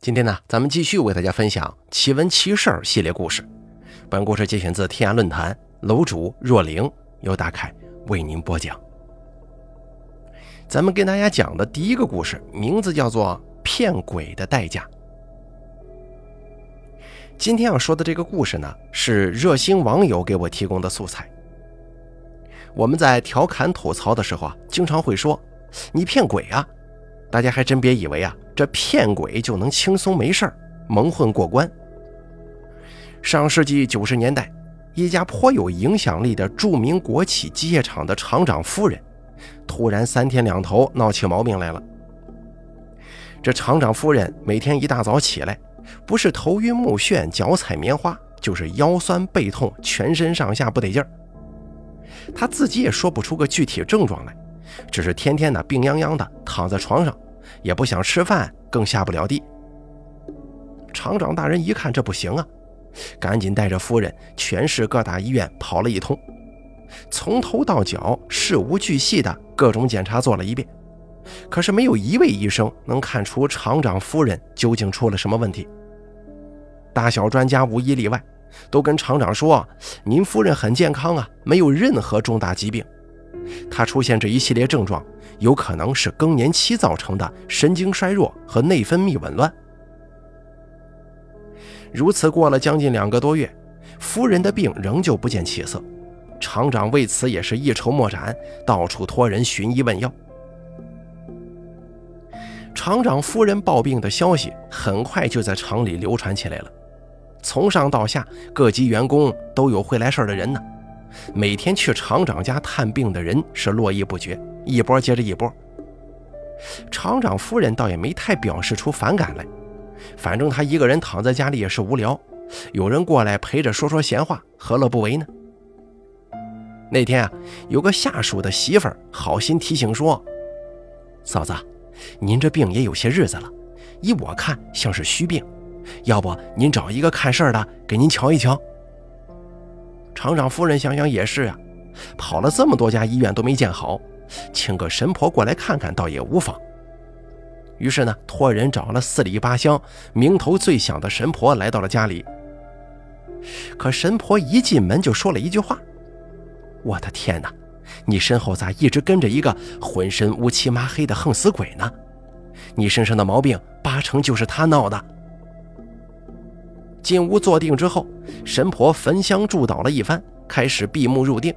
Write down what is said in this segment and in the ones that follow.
今天呢，咱们继续为大家分享奇闻奇事儿系列故事。本故事节选自天涯论坛，楼主若灵由大凯为您播讲。咱们跟大家讲的第一个故事，名字叫做《骗鬼的代价》。今天要说的这个故事呢，是热心网友给我提供的素材。我们在调侃吐槽的时候啊，经常会说：“你骗鬼啊！”大家还真别以为啊。这骗鬼就能轻松没事儿蒙混过关。上世纪九十年代，一家颇有影响力的著名国企机械厂的厂长夫人，突然三天两头闹起毛病来了。这厂长夫人每天一大早起来，不是头晕目眩、脚踩棉花，就是腰酸背痛、全身上下不得劲儿。她自己也说不出个具体症状来，只是天天的病殃殃的躺在床上。也不想吃饭，更下不了地。厂长大人一看这不行啊，赶紧带着夫人全市各大医院跑了一通，从头到脚事无巨细的各种检查做了一遍，可是没有一位医生能看出厂长夫人究竟出了什么问题。大小专家无一例外，都跟厂长说：“您夫人很健康啊，没有任何重大疾病。她出现这一系列症状。”有可能是更年期造成的神经衰弱和内分泌紊乱。如此过了将近两个多月，夫人的病仍旧不见起色，厂长为此也是一筹莫展，到处托人寻医问药。厂长夫人抱病的消息很快就在厂里流传起来了，从上到下各级员工都有会来事儿的人呢，每天去厂长家探病的人是络绎不绝。一波接着一波，厂长夫人倒也没太表示出反感来，反正她一个人躺在家里也是无聊，有人过来陪着说说闲话，何乐不为呢？那天啊，有个下属的媳妇儿好心提醒说：“嫂子，您这病也有些日子了，依我看像是虚病，要不您找一个看事儿的给您瞧一瞧。”厂长夫人想想也是啊，跑了这么多家医院都没见好。请个神婆过来看看，倒也无妨。于是呢，托人找了四里八乡名头最响的神婆来到了家里。可神婆一进门就说了一句话：“我的天哪，你身后咋一直跟着一个浑身乌漆麻黑的横死鬼呢？你身上的毛病八成就是他闹的。”进屋坐定之后，神婆焚香祝祷了一番，开始闭目入定。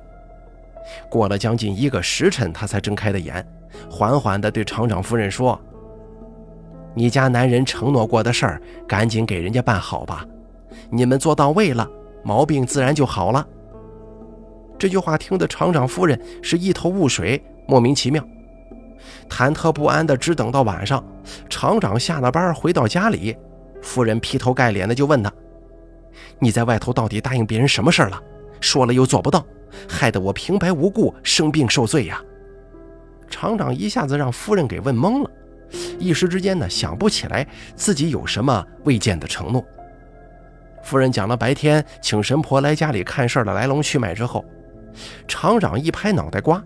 过了将近一个时辰，他才睁开的眼，缓缓地对厂长夫人说：“你家男人承诺过的事儿，赶紧给人家办好吧。你们做到位了，毛病自然就好了。”这句话听得厂长夫人是一头雾水，莫名其妙，忐忑不安的，只等到晚上，厂长下了班回到家里，夫人劈头盖脸的就问他：“你在外头到底答应别人什么事了？说了又做不到。”害得我平白无故生病受罪呀！厂长一下子让夫人给问懵了，一时之间呢想不起来自己有什么未见的承诺。夫人讲了白天请神婆来家里看事儿的来龙去脉之后，厂长一拍脑袋瓜，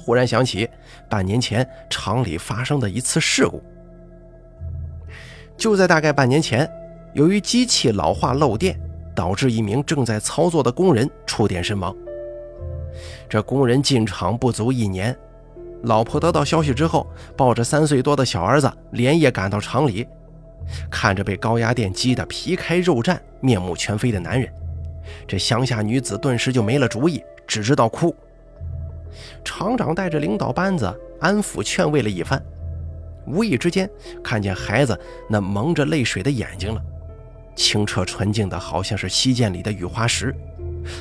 忽然想起半年前厂里发生的一次事故。就在大概半年前，由于机器老化漏电，导致一名正在操作的工人触电身亡。这工人进厂不足一年，老婆得到消息之后，抱着三岁多的小儿子，连夜赶到厂里，看着被高压电击得皮开肉绽、面目全非的男人，这乡下女子顿时就没了主意，只知道哭。厂长带着领导班子安抚劝慰了一番，无意之间看见孩子那蒙着泪水的眼睛了，清澈纯净的，好像是溪涧里的雨花石。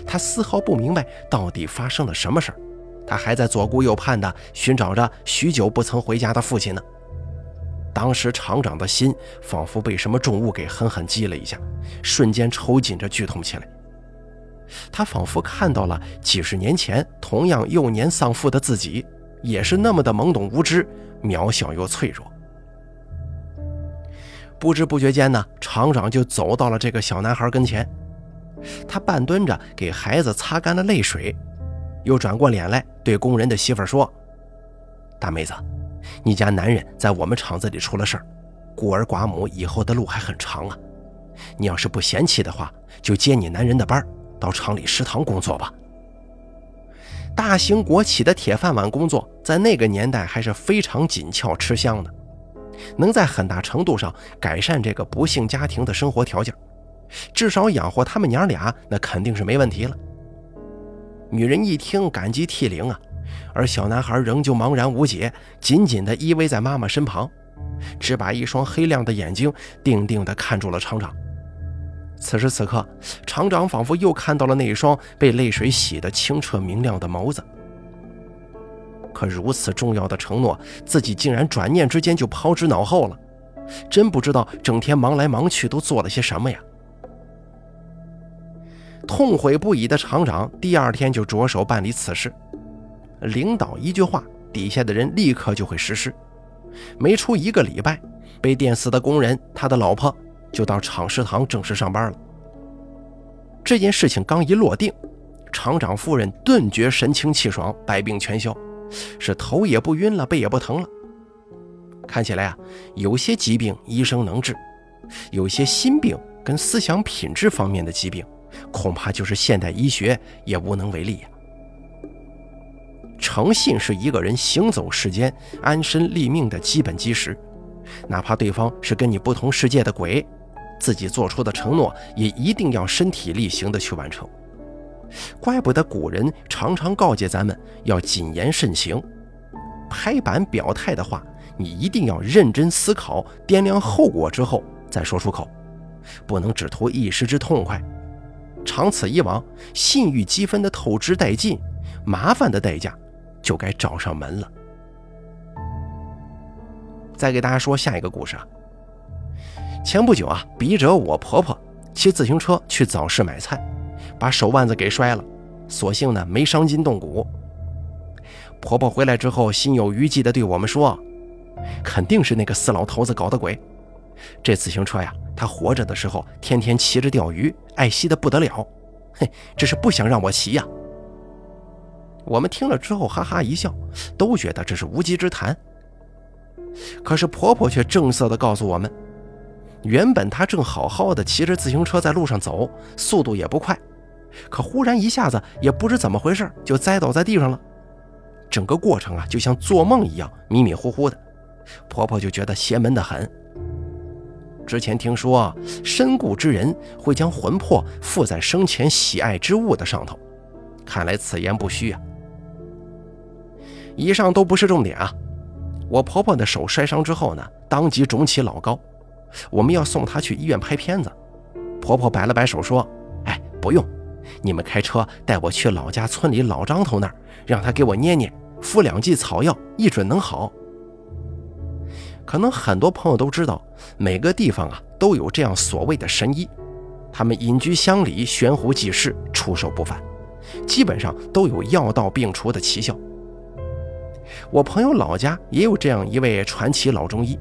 他丝毫不明白到底发生了什么事儿，他还在左顾右盼的寻找着许久不曾回家的父亲呢。当时厂长的心仿佛被什么重物给狠狠击了一下，瞬间抽紧着剧痛起来。他仿佛看到了几十年前同样幼年丧父的自己，也是那么的懵懂无知、渺小又脆弱。不知不觉间呢，厂长就走到了这个小男孩跟前。他半蹲着给孩子擦干了泪水，又转过脸来对工人的媳妇说：“大妹子，你家男人在我们厂子里出了事儿，孤儿寡母以后的路还很长啊。你要是不嫌弃的话，就接你男人的班，到厂里食堂工作吧。大型国企的铁饭碗工作，在那个年代还是非常紧俏吃香的，能在很大程度上改善这个不幸家庭的生活条件，至少养活他们娘俩，那肯定是没问题了。女人一听，感激涕零啊，而小男孩仍旧茫然无解，紧紧地依偎在妈妈身旁，只把一双黑亮的眼睛定定地看住了厂长。此时此刻，厂长仿佛又看到了那一双被泪水洗得清澈明亮的眸子。可如此重要的承诺，自己竟然转念之间就抛之脑后了，真不知道整天忙来忙去都做了些什么呀！痛悔不已的厂长第二天就着手办理此事。领导一句话，底下的人立刻就会实施。没出一个礼拜，被电死的工人他的老婆。就到厂食堂正式上班了。这件事情刚一落定，厂长夫人顿觉神清气爽，百病全消，是头也不晕了，背也不疼了。看起来啊，有些疾病医生能治，有些心病跟思想品质方面的疾病，恐怕就是现代医学也无能为力呀。诚信是一个人行走世间、安身立命的基本基石，哪怕对方是跟你不同世界的鬼。自己做出的承诺也一定要身体力行的去完成。怪不得古人常常告诫咱们要谨言慎行，拍板表态的话，你一定要认真思考、掂量后果之后再说出口，不能只图一时之痛快。长此以往，信誉积分的透支殆尽，麻烦的代价就该找上门了。再给大家说下一个故事啊。前不久啊，笔者我婆婆骑自行车去早市买菜，把手腕子给摔了，所幸呢没伤筋动骨。婆婆回来之后，心有余悸地对我们说：“肯定是那个死老头子搞的鬼。这自行车呀，他活着的时候天天骑着钓鱼，爱惜的不得了。嘿，这是不想让我骑呀。”我们听了之后哈哈一笑，都觉得这是无稽之谈。可是婆婆却正色地告诉我们。原本他正好好的骑着自行车在路上走，速度也不快，可忽然一下子也不知怎么回事，就栽倒在地上了。整个过程啊，就像做梦一样，迷迷糊糊的。婆婆就觉得邪门的很。之前听说身故之人会将魂魄附在生前喜爱之物的上头，看来此言不虚啊。以上都不是重点啊。我婆婆的手摔伤之后呢，当即肿起老高。我们要送她去医院拍片子，婆婆摆了摆手说：“哎，不用，你们开车带我去老家村里老张头那儿，让他给我捏捏，敷两剂草药，一准能好。”可能很多朋友都知道，每个地方啊都有这样所谓的神医，他们隐居乡里，悬壶济世，出手不凡，基本上都有药到病除的奇效。我朋友老家也有这样一位传奇老中医。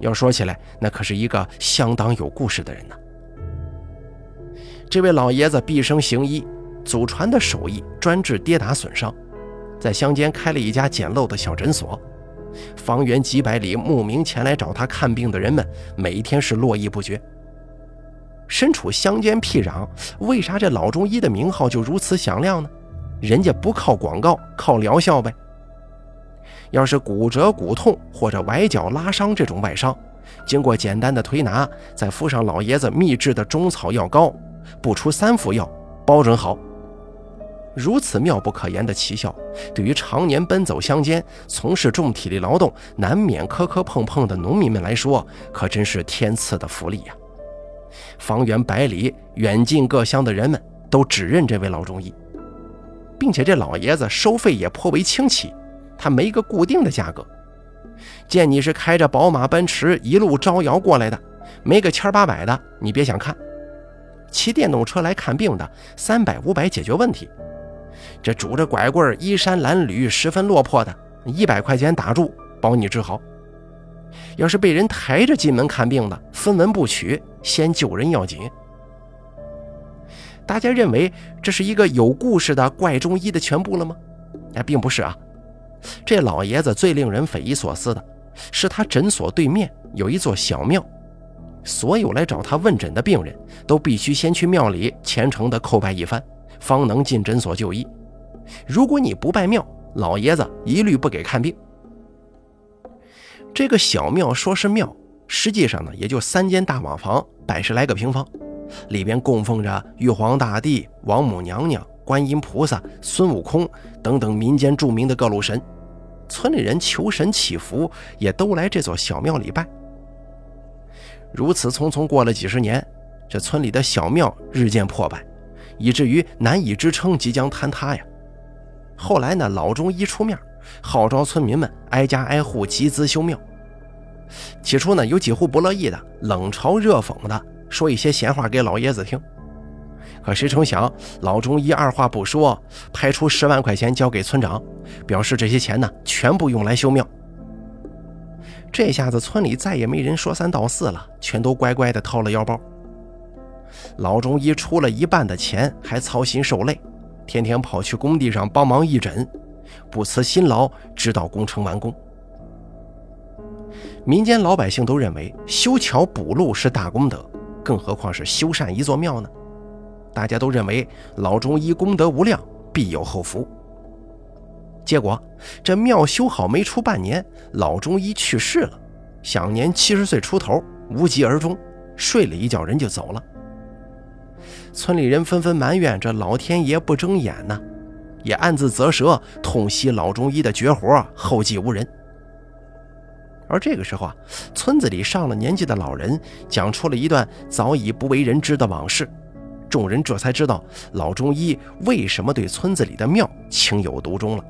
要说起来，那可是一个相当有故事的人呢。这位老爷子毕生行医，祖传的手艺专治跌打损伤，在乡间开了一家简陋的小诊所，方圆几百里慕名前来找他看病的人们，每一天是络绎不绝。身处乡间僻壤，为啥这老中医的名号就如此响亮呢？人家不靠广告，靠疗效呗。要是骨折、骨痛或者崴脚、拉伤这种外伤，经过简单的推拿，再敷上老爷子秘制的中草药膏，不出三副药，包准好。如此妙不可言的奇效，对于常年奔走乡间、从事重体力劳动、难免磕磕碰碰的农民们来说，可真是天赐的福利呀！方圆百里、远近各乡的人们都只认这位老中医，并且这老爷子收费也颇为清奇。他没个固定的价格，见你是开着宝马奔驰一路招摇过来的，没个千八百的，你别想看。骑电动车来看病的，三百五百解决问题。这拄着拐棍衣衫褴褛、十分落魄的，一百块钱打住，保你治好。要是被人抬着进门看病的，分文不取，先救人要紧。大家认为这是一个有故事的怪中医的全部了吗？哎，并不是啊。这老爷子最令人匪夷所思的是他诊所对面有一座小庙，所有来找他问诊的病人都必须先去庙里虔诚地叩拜一番，方能进诊所就医。如果你不拜庙，老爷子一律不给看病。这个小庙说是庙，实际上呢也就三间大瓦房，百十来个平方，里边供奉着玉皇大帝、王母娘娘、观音菩萨、孙悟空等等民间著名的各路神。村里人求神祈福，也都来这座小庙里拜。如此匆匆过了几十年，这村里的小庙日渐破败，以至于难以支撑，即将坍塌呀。后来呢，老中医出面，号召村民们挨家挨户集资修庙。起初呢，有几户不乐意的，冷嘲热讽的说一些闲话给老爷子听。可谁成想，老中医二话不说，派出十万块钱交给村长，表示这些钱呢，全部用来修庙。这下子村里再也没人说三道四了，全都乖乖的掏了腰包。老中医出了一半的钱，还操心受累，天天跑去工地上帮忙义诊，不辞辛劳，直到工程完工。民间老百姓都认为修桥补路是大功德，更何况是修缮一座庙呢？大家都认为老中医功德无量，必有后福。结果这庙修好没出半年，老中医去世了，享年七十岁出头，无疾而终，睡了一觉人就走了。村里人纷纷埋怨这老天爷不睁眼呢，也暗自啧舌，痛惜老中医的绝活后继无人。而这个时候啊，村子里上了年纪的老人讲出了一段早已不为人知的往事。众人这才知道老中医为什么对村子里的庙情有独钟了。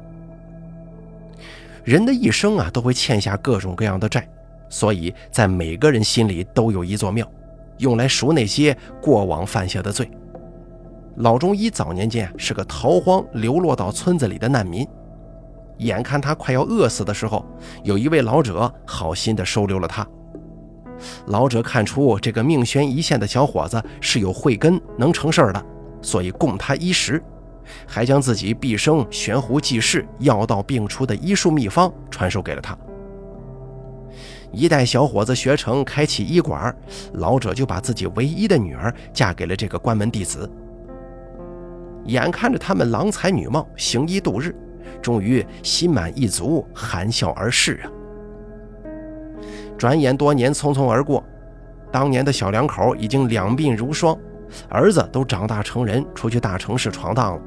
人的一生啊，都会欠下各种各样的债，所以在每个人心里都有一座庙，用来赎那些过往犯下的罪。老中医早年间是个逃荒流落到村子里的难民，眼看他快要饿死的时候，有一位老者好心的收留了他。老者看出这个命悬一线的小伙子是有慧根、能成事儿的，所以供他衣食，还将自己毕生悬壶济世、药到病除的医术秘方传授给了他。一代小伙子学成，开启医馆，老者就把自己唯一的女儿嫁给了这个关门弟子。眼看着他们郎才女貌，行医度日，终于心满意足，含笑而逝啊。转眼多年匆匆而过，当年的小两口已经两鬓如霜，儿子都长大成人，出去大城市闯荡了。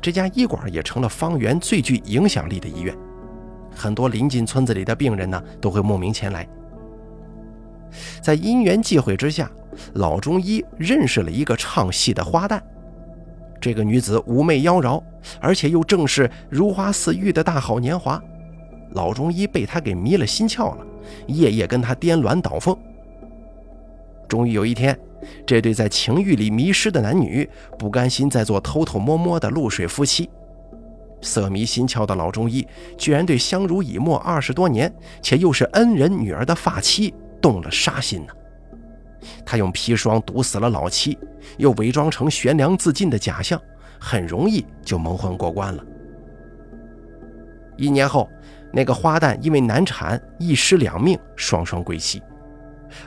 这家医馆也成了方圆最具影响力的医院，很多临近村子里的病人呢都会慕名前来。在因缘际会之下，老中医认识了一个唱戏的花旦。这个女子妩媚妖娆，而且又正是如花似玉的大好年华，老中医被她给迷了心窍了。夜夜跟他颠鸾倒凤。终于有一天，这对在情欲里迷失的男女不甘心再做偷偷摸摸的露水夫妻，色迷心窍的老中医居然对相濡以沫二十多年且又是恩人女儿的发妻动了杀心呢。他用砒霜毒死了老妻，又伪装成悬梁自尽的假象，很容易就蒙混过关了。一年后。那个花旦因为难产一尸两命，双双归西；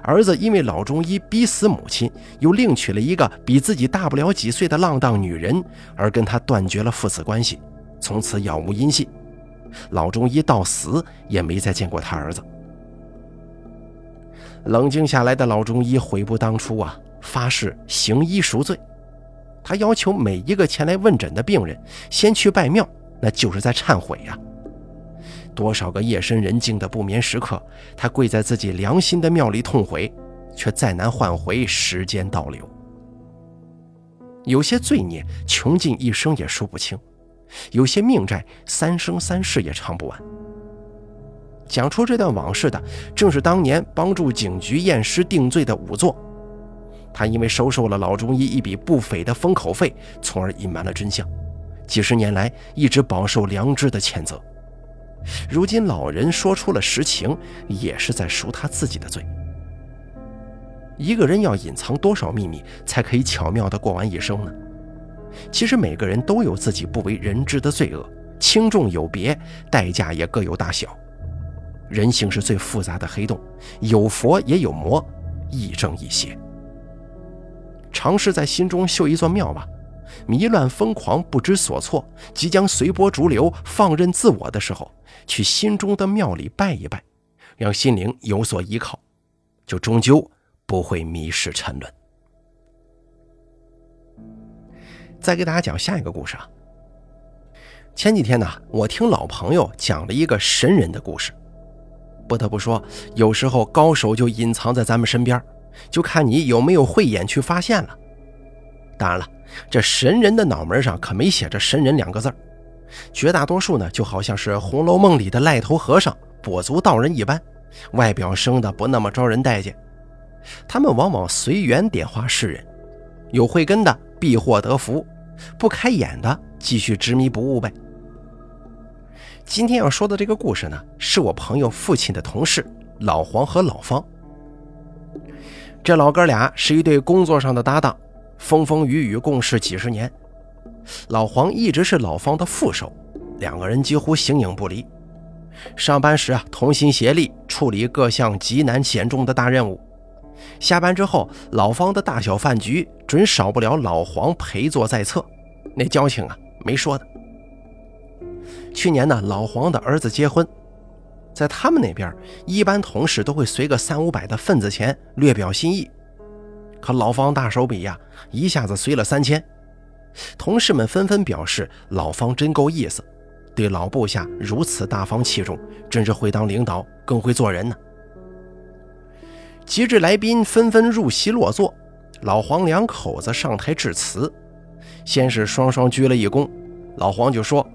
儿子因为老中医逼死母亲，又另娶了一个比自己大不了几岁的浪荡女人，而跟他断绝了父子关系，从此杳无音信。老中医到死也没再见过他儿子。冷静下来的老中医悔不当初啊，发誓行医赎罪。他要求每一个前来问诊的病人先去拜庙，那就是在忏悔呀。多少个夜深人静的不眠时刻，他跪在自己良心的庙里痛悔，却再难换回时间倒流。有些罪孽穷尽一生也说不清，有些命债三生三世也偿不完。讲出这段往事的，正是当年帮助警局验尸定罪的仵作。他因为收受了老中医一笔不菲的封口费，从而隐瞒了真相，几十年来一直饱受良知的谴责。如今老人说出了实情，也是在赎他自己的罪。一个人要隐藏多少秘密，才可以巧妙地过完一生呢？其实每个人都有自己不为人知的罪恶，轻重有别，代价也各有大小。人性是最复杂的黑洞，有佛也有魔，亦正亦邪。尝试在心中修一座庙吧，迷乱疯狂、不知所措，即将随波逐流、放任自我的时候，去心中的庙里拜一拜，让心灵有所依靠，就终究不会迷失沉沦。再给大家讲下一个故事啊。前几天呢，我听老朋友讲了一个神人的故事。不得不说，有时候高手就隐藏在咱们身边，就看你有没有慧眼去发现了。当然了，这神人的脑门上可没写着“神人”两个字绝大多数呢，就好像是《红楼梦》里的赖头和尚、跛足道人一般，外表生的不那么招人待见。他们往往随缘点化世人，有慧根的必获得福，不开眼的继续执迷不悟呗。今天要说的这个故事呢，是我朋友父亲的同事老黄和老方。这老哥俩是一对工作上的搭档，风风雨雨共事几十年。老黄一直是老方的副手，两个人几乎形影不离。上班时啊，同心协力处理各项极难险重的大任务；下班之后，老方的大小饭局准少不了老黄陪坐在侧，那交情啊，没说的。去年呢，老黄的儿子结婚，在他们那边，一般同事都会随个三五百的份子钱，略表心意。可老方大手笔呀，一下子随了三千。同事们纷纷表示，老方真够意思，对老部下如此大方器重，真是会当领导，更会做人呢。节至来宾纷纷入席落座，老黄两口子上台致辞，先是双双鞠了一躬，老黄就说。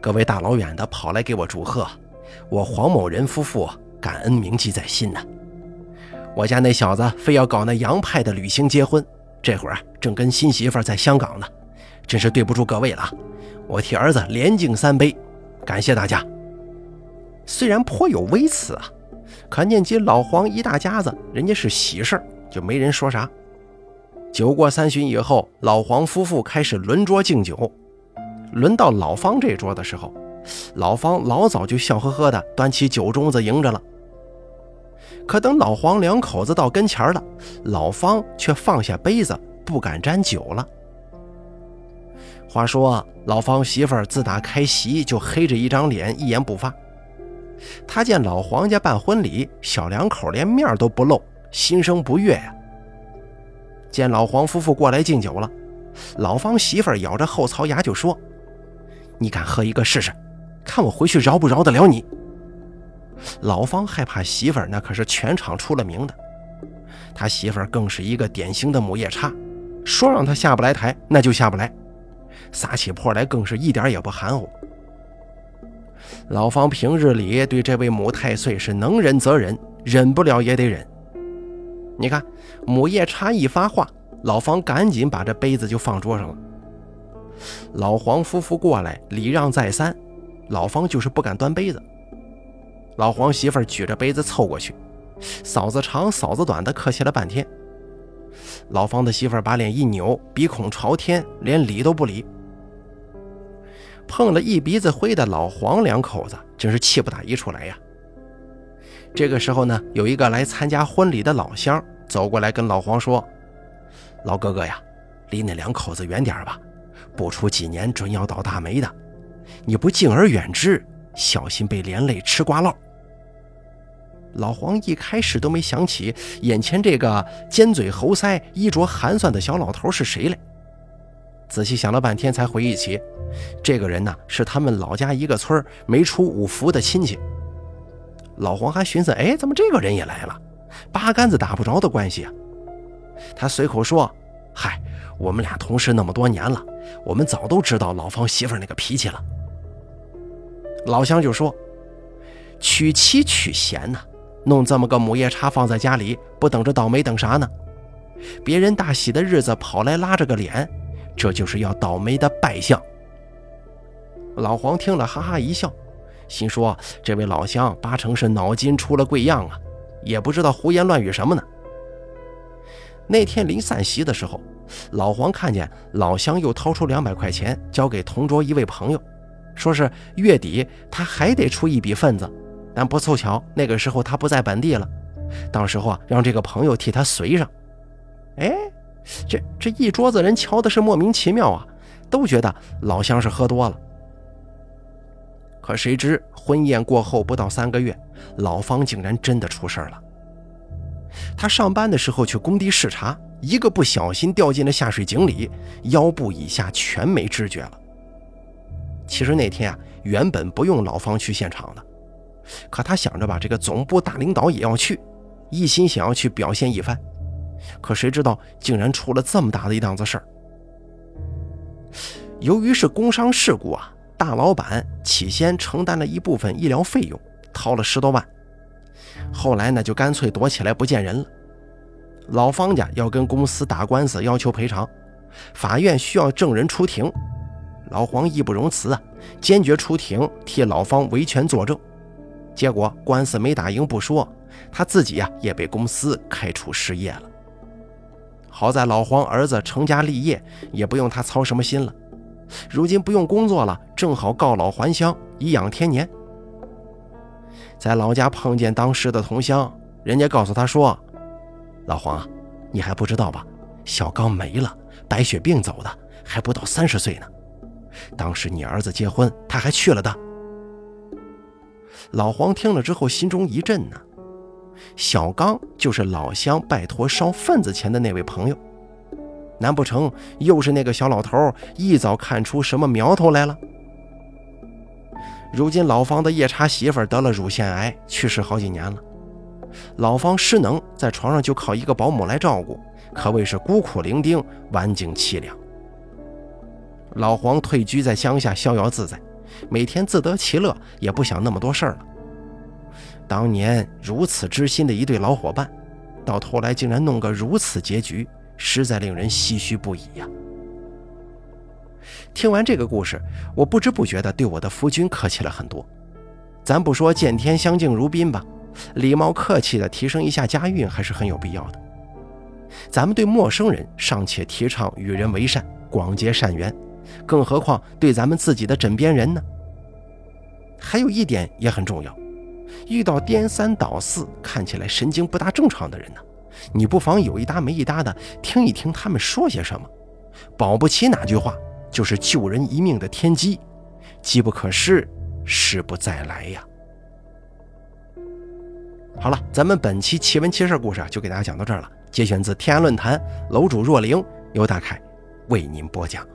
各位大老远的跑来给我祝贺，我黄某人夫妇感恩铭记在心呢。我家那小子非要搞那洋派的旅行结婚，这会儿啊正跟新媳妇在香港呢，真是对不住各位了。我替儿子连敬三杯，感谢大家。虽然颇有微词啊，可念及老黄一大家子，人家是喜事就没人说啥。酒过三巡以后，老黄夫妇开始轮桌敬酒。轮到老方这桌的时候，老方老早就笑呵呵的端起酒盅子迎着了。可等老黄两口子到跟前了，老方却放下杯子，不敢沾酒了。话说老方媳妇儿自打开席就黑着一张脸，一言不发。他见老黄家办婚礼，小两口连面都不露，心生不悦呀。见老黄夫妇过来敬酒了，老方媳妇儿咬着后槽牙就说。你敢喝一个试试，看我回去饶不饶得了你？老方害怕媳妇儿，那可是全场出了名的。他媳妇儿更是一个典型的母夜叉，说让他下不来台，那就下不来，撒起泼来更是一点也不含糊。老方平日里对这位母太岁是能忍则忍，忍不了也得忍。你看，母夜叉一发话，老方赶紧把这杯子就放桌上了。老黄夫妇过来，礼让再三，老方就是不敢端杯子。老黄媳妇举着杯子凑过去，嫂子长嫂子短的客气了半天。老方的媳妇把脸一扭，鼻孔朝天，连理都不理。碰了一鼻子灰的老黄两口子真是气不打一处来呀。这个时候呢，有一个来参加婚礼的老乡走过来跟老黄说：“老哥哥呀，离那两口子远点吧。”不出几年，准要倒大霉的。你不敬而远之，小心被连累吃瓜烙。老黄一开始都没想起眼前这个尖嘴猴腮、衣着寒酸的小老头是谁来，仔细想了半天，才回忆起，这个人呢是他们老家一个村没出五福的亲戚。老黄还寻思，哎，怎么这个人也来了？八竿子打不着的关系啊！他随口说：“嗨。”我们俩同事那么多年了，我们早都知道老方媳妇那个脾气了。老乡就说：“娶妻娶贤呐，弄这么个母夜叉放在家里，不等着倒霉等啥呢？别人大喜的日子跑来拉着个脸，这就是要倒霉的败相。”老黄听了哈哈一笑，心说：“这位老乡八成是脑筋出了贵样啊，也不知道胡言乱语什么呢。”那天临散席的时候。老黄看见老乡又掏出两百块钱交给同桌一位朋友，说是月底他还得出一笔份子，但不凑巧，那个时候他不在本地了。当时候啊，让这个朋友替他随上。哎，这这一桌子人瞧的是莫名其妙啊，都觉得老乡是喝多了。可谁知婚宴过后不到三个月，老方竟然真的出事了。他上班的时候去工地视察，一个不小心掉进了下水井里，腰部以下全没知觉了。其实那天啊，原本不用老方去现场的，可他想着吧，这个总部大领导也要去，一心想要去表现一番。可谁知道，竟然出了这么大的一档子事儿。由于是工伤事故啊。大老板起先承担了一部分医疗费用，掏了十多万，后来呢就干脆躲起来不见人了。老方家要跟公司打官司，要求赔偿，法院需要证人出庭，老黄义不容辞啊，坚决出庭替老方维权作证。结果官司没打赢不说，他自己呀也被公司开除失业了。好在老黄儿子成家立业，也不用他操什么心了。如今不用工作了，正好告老还乡，颐养天年。在老家碰见当时的同乡，人家告诉他说：“老黄，你还不知道吧？小刚没了，白血病走的，还不到三十岁呢。当时你儿子结婚，他还去了的。”老黄听了之后，心中一震呢。小刚就是老乡拜托烧份子钱的那位朋友。难不成又是那个小老头一早看出什么苗头来了？如今老方的夜叉媳妇得了乳腺癌，去世好几年了。老方失能，在床上就靠一个保姆来照顾，可谓是孤苦伶仃，晚景凄凉。老黄退居在乡下，逍遥自在，每天自得其乐，也不想那么多事儿了。当年如此知心的一对老伙伴，到头来竟然弄个如此结局。实在令人唏嘘不已呀！听完这个故事，我不知不觉地对我的夫君客气了很多。咱不说见天相敬如宾吧，礼貌客气的提升一下家运还是很有必要的。咱们对陌生人尚且提倡与人为善，广结善缘，更何况对咱们自己的枕边人呢？还有一点也很重要，遇到颠三倒四、看起来神经不大正常的人呢？你不妨有一搭没一搭的听一听他们说些什么，保不齐哪句话就是救人一命的天机，机不可失，失不再来呀。好了，咱们本期奇闻奇事故事就给大家讲到这儿了，节选自天涯论坛楼主若灵，由大凯为您播讲。